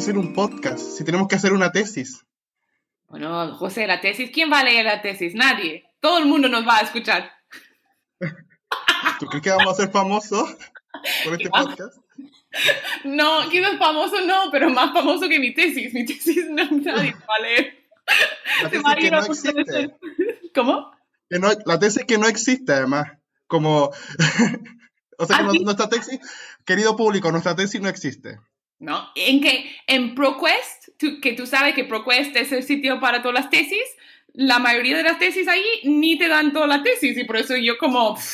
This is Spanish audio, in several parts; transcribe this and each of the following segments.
hacer un podcast, si tenemos que hacer una tesis? Bueno, José, la tesis, ¿quién va a leer la tesis? Nadie. Todo el mundo nos va a escuchar. ¿Tú crees que vamos a ser famosos por este podcast? No, quizás famoso no, pero más famoso que mi tesis. Mi tesis no nadie va a leer. La tesis que no existe. ¿Cómo? Que no, la tesis que no existe, además. Como. o sea, que nuestra tesis, querido público, nuestra tesis no existe. ¿No? En que en ProQuest, que tú sabes que ProQuest es el sitio para todas las tesis, la mayoría de las tesis ahí ni te dan toda la tesis y por eso yo como...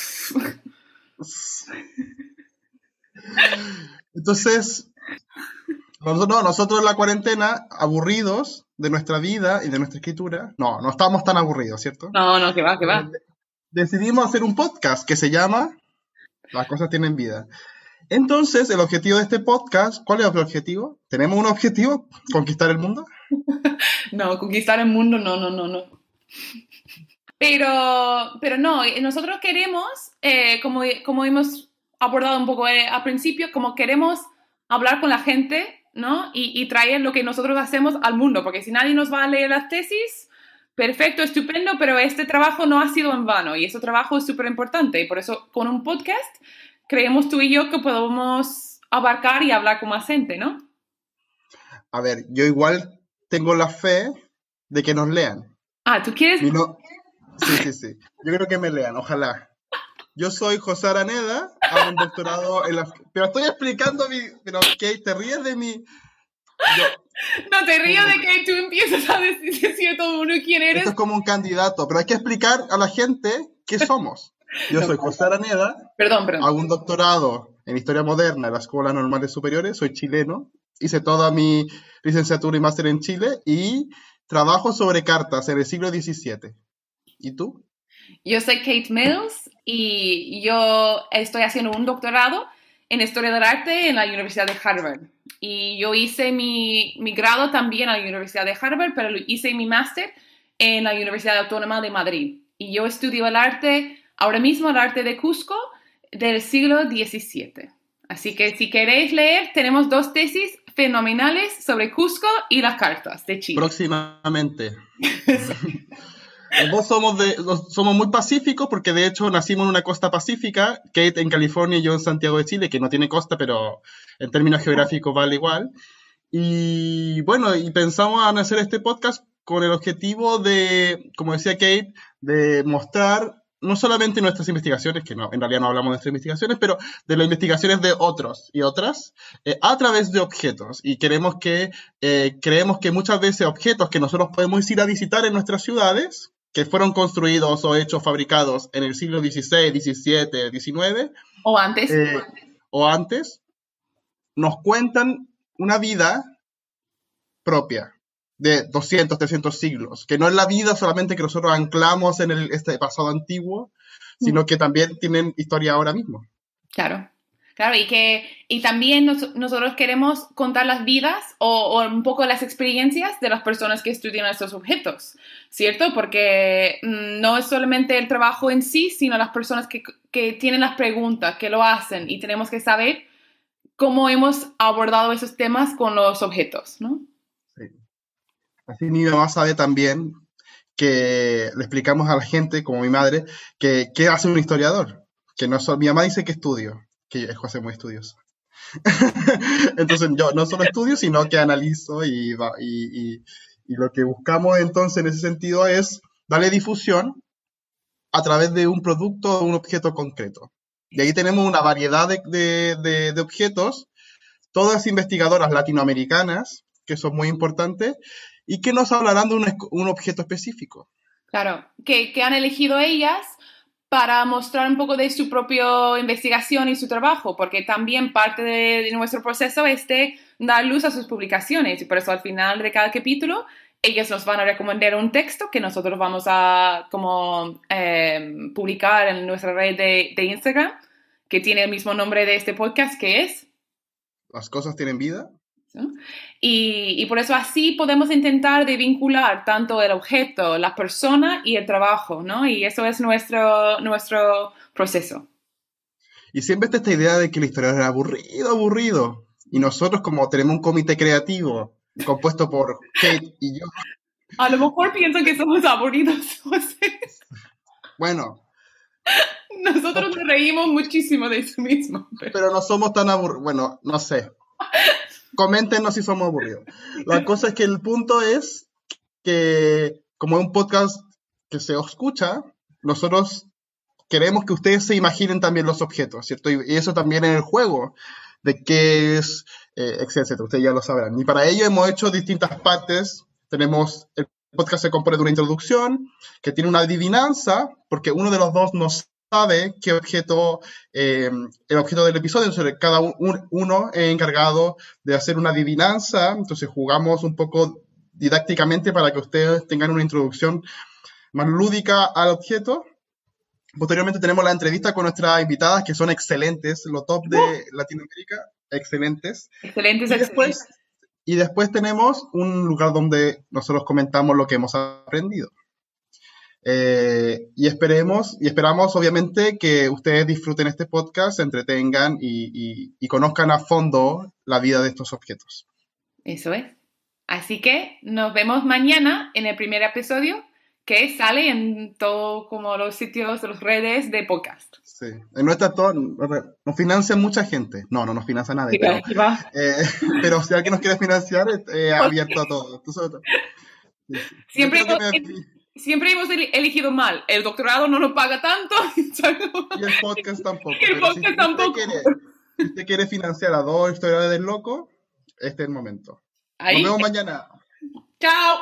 Entonces, nosotros, no, nosotros en la cuarentena, aburridos de nuestra vida y de nuestra escritura, no, no estamos tan aburridos, ¿cierto? No, no, que va, que va. Eh, decidimos hacer un podcast que se llama Las cosas tienen vida. Entonces, el objetivo de este podcast, ¿cuál es el objetivo? ¿Tenemos un objetivo? ¿Conquistar el mundo? no, conquistar el mundo, no, no, no, no. Pero, pero no, nosotros queremos, eh, como, como hemos abordado un poco eh, al principio, como queremos hablar con la gente, ¿no? Y, y, traer lo que nosotros hacemos al mundo, porque si nadie nos va a leer las tesis, perfecto, estupendo, pero este trabajo no ha sido en vano y ese trabajo es súper importante y por eso con un podcast creemos tú y yo que podemos abarcar y hablar con más gente, ¿no? A ver, yo igual tengo la fe de que nos lean. Ah, ¿tú quieres? Sí, sí, sí. Yo creo que me lean, ojalá. Yo soy José Araneda, hago un doctorado en la... Pero estoy explicando mi... Pero, ¿qué? ¿Te ríes de mi...? No, te río de que tú empiezas a decir a todo mundo quién eres. Esto es como un candidato, pero hay que explicar a la gente qué somos. Yo soy José Araneda. Perdón, perdón. Hago un doctorado en Historia Moderna en la Escuela Normales Superiores. Soy chileno. Hice toda mi licenciatura y máster en Chile y trabajo sobre cartas en el siglo XVII. ¿Y tú? Yo soy Kate Mills y yo estoy haciendo un doctorado en Historia del Arte en la Universidad de Harvard. Y yo hice mi, mi grado también en la Universidad de Harvard, pero hice mi máster en la Universidad Autónoma de Madrid. Y yo estudio el arte ahora mismo el arte de Cusco del siglo XVII. Así que si queréis leer, tenemos dos tesis fenomenales sobre Cusco y las cartas de Chile. Próximamente. Vos somos, somos muy pacíficos porque de hecho nacimos en una costa pacífica, Kate en California y yo en Santiago de Chile, que no tiene costa, pero en términos geográficos vale igual. Y bueno, y pensamos en hacer este podcast con el objetivo de, como decía Kate, de mostrar no solamente nuestras investigaciones, que no, en realidad no hablamos de nuestras investigaciones, pero de las investigaciones de otros y otras eh, a través de objetos. Y queremos que, eh, creemos que muchas veces objetos que nosotros podemos ir a visitar en nuestras ciudades, que fueron construidos o hechos, fabricados en el siglo XVI, XVII, XIX. O antes. Eh, o antes, nos cuentan una vida propia de 200, 300 siglos, que no es la vida solamente que nosotros anclamos en el, este pasado antiguo, sino que también tienen historia ahora mismo. Claro, claro, y que y también nosotros queremos contar las vidas o, un poco las experiencias de las personas que estudian estos objetos, ¿cierto? Porque mm, no es solamente el trabajo en sí, sino las personas que, que tienen las preguntas, que lo hacen, y tenemos que saber cómo hemos abordado esos temas con los objetos, ¿no? Así mi mamá sabe también que le explicamos a la gente, como mi madre, que qué hace un historiador. Que no mi mamá dice que estudio, que es José muy estudioso. entonces yo no solo estudio, sino que analizo y, lo que buscamos entonces en ese sentido es darle difusión a través de un producto o un objeto concreto. Y ahí tenemos una variedad de, de objetos, todas investigadoras latinoamericanas, que son muy importantes, y que nos hablarán de un, objeto específico. Claro, que, han elegido ellas para mostrar un poco de su propia investigación y su trabajo, porque también parte de, nuestro proceso es de dar luz a sus publicaciones y por eso al final de cada capítulo ellas nos van a recomendar un texto que nosotros vamos a como em, publicar en nuestra red de, de Instagram, que tiene el mismo nombre de este podcast, que es... Las cosas tienen vida. Y, por eso así podemos intentar de vincular tanto el objeto, la persona y el trabajo, ¿no? Y eso es nuestro, nuestro proceso. Y siempre está esta idea de que la historia era aburrido, aburrido. Y nosotros, como tenemos un comité creativo compuesto por Kate y yo. A lo mejor piensan que somos aburridos. Bueno. Nosotros nos reímos muchísimo de eso mismo. Pero, no somos tan aburridos. Bueno, no sé. Coméntenos si somos aburridos. La cosa es que el punto es que, como es un podcast que se escucha, nosotros queremos que ustedes se imaginen también los objetos, ¿cierto? Y, eso también en el juego, de qué es, eh, etcétera. Ustedes ya lo sabrán. Y para ello hemos hecho distintas partes. Tenemos, el podcast se compone de una introducción, que tiene una adivinanza, porque uno de los dos no sabe qué objeto, eh, el objeto del episodio, entonces cada uno es encargado de hacer una adivinanza, entonces jugamos un poco didácticamente para que ustedes tengan una introducción más lúdica al objeto. Posteriormente tenemos la entrevista con nuestras invitadas, que son excelentes, lo top de ¡Uh! Latinoamérica, excelentes. Excelentes, y después, Y después tenemos un lugar donde nosotros comentamos lo que hemos aprendido. Eh, y esperemos, y esperamos obviamente que ustedes disfruten este podcast, se entretengan y, y conozcan a fondo la vida de estos objetos. Eso es. Así que nos vemos mañana en el primer episodio que sale en todo como los sitios, las redes de podcast. Sí, en nuestra todo, nos financia mucha gente. No, no nos financia nadie. Pero, eh, pero, si alguien nos quiere financiar, eh, abierto a todo. Siempre, siempre hemos elegido mal. El doctorado no nos paga tanto. y el podcast tampoco. Y el podcast si tampoco. Usted quiere, si usted quiere financiar a dos historias del loco, este es el momento. Nos vemos mañana. Chao.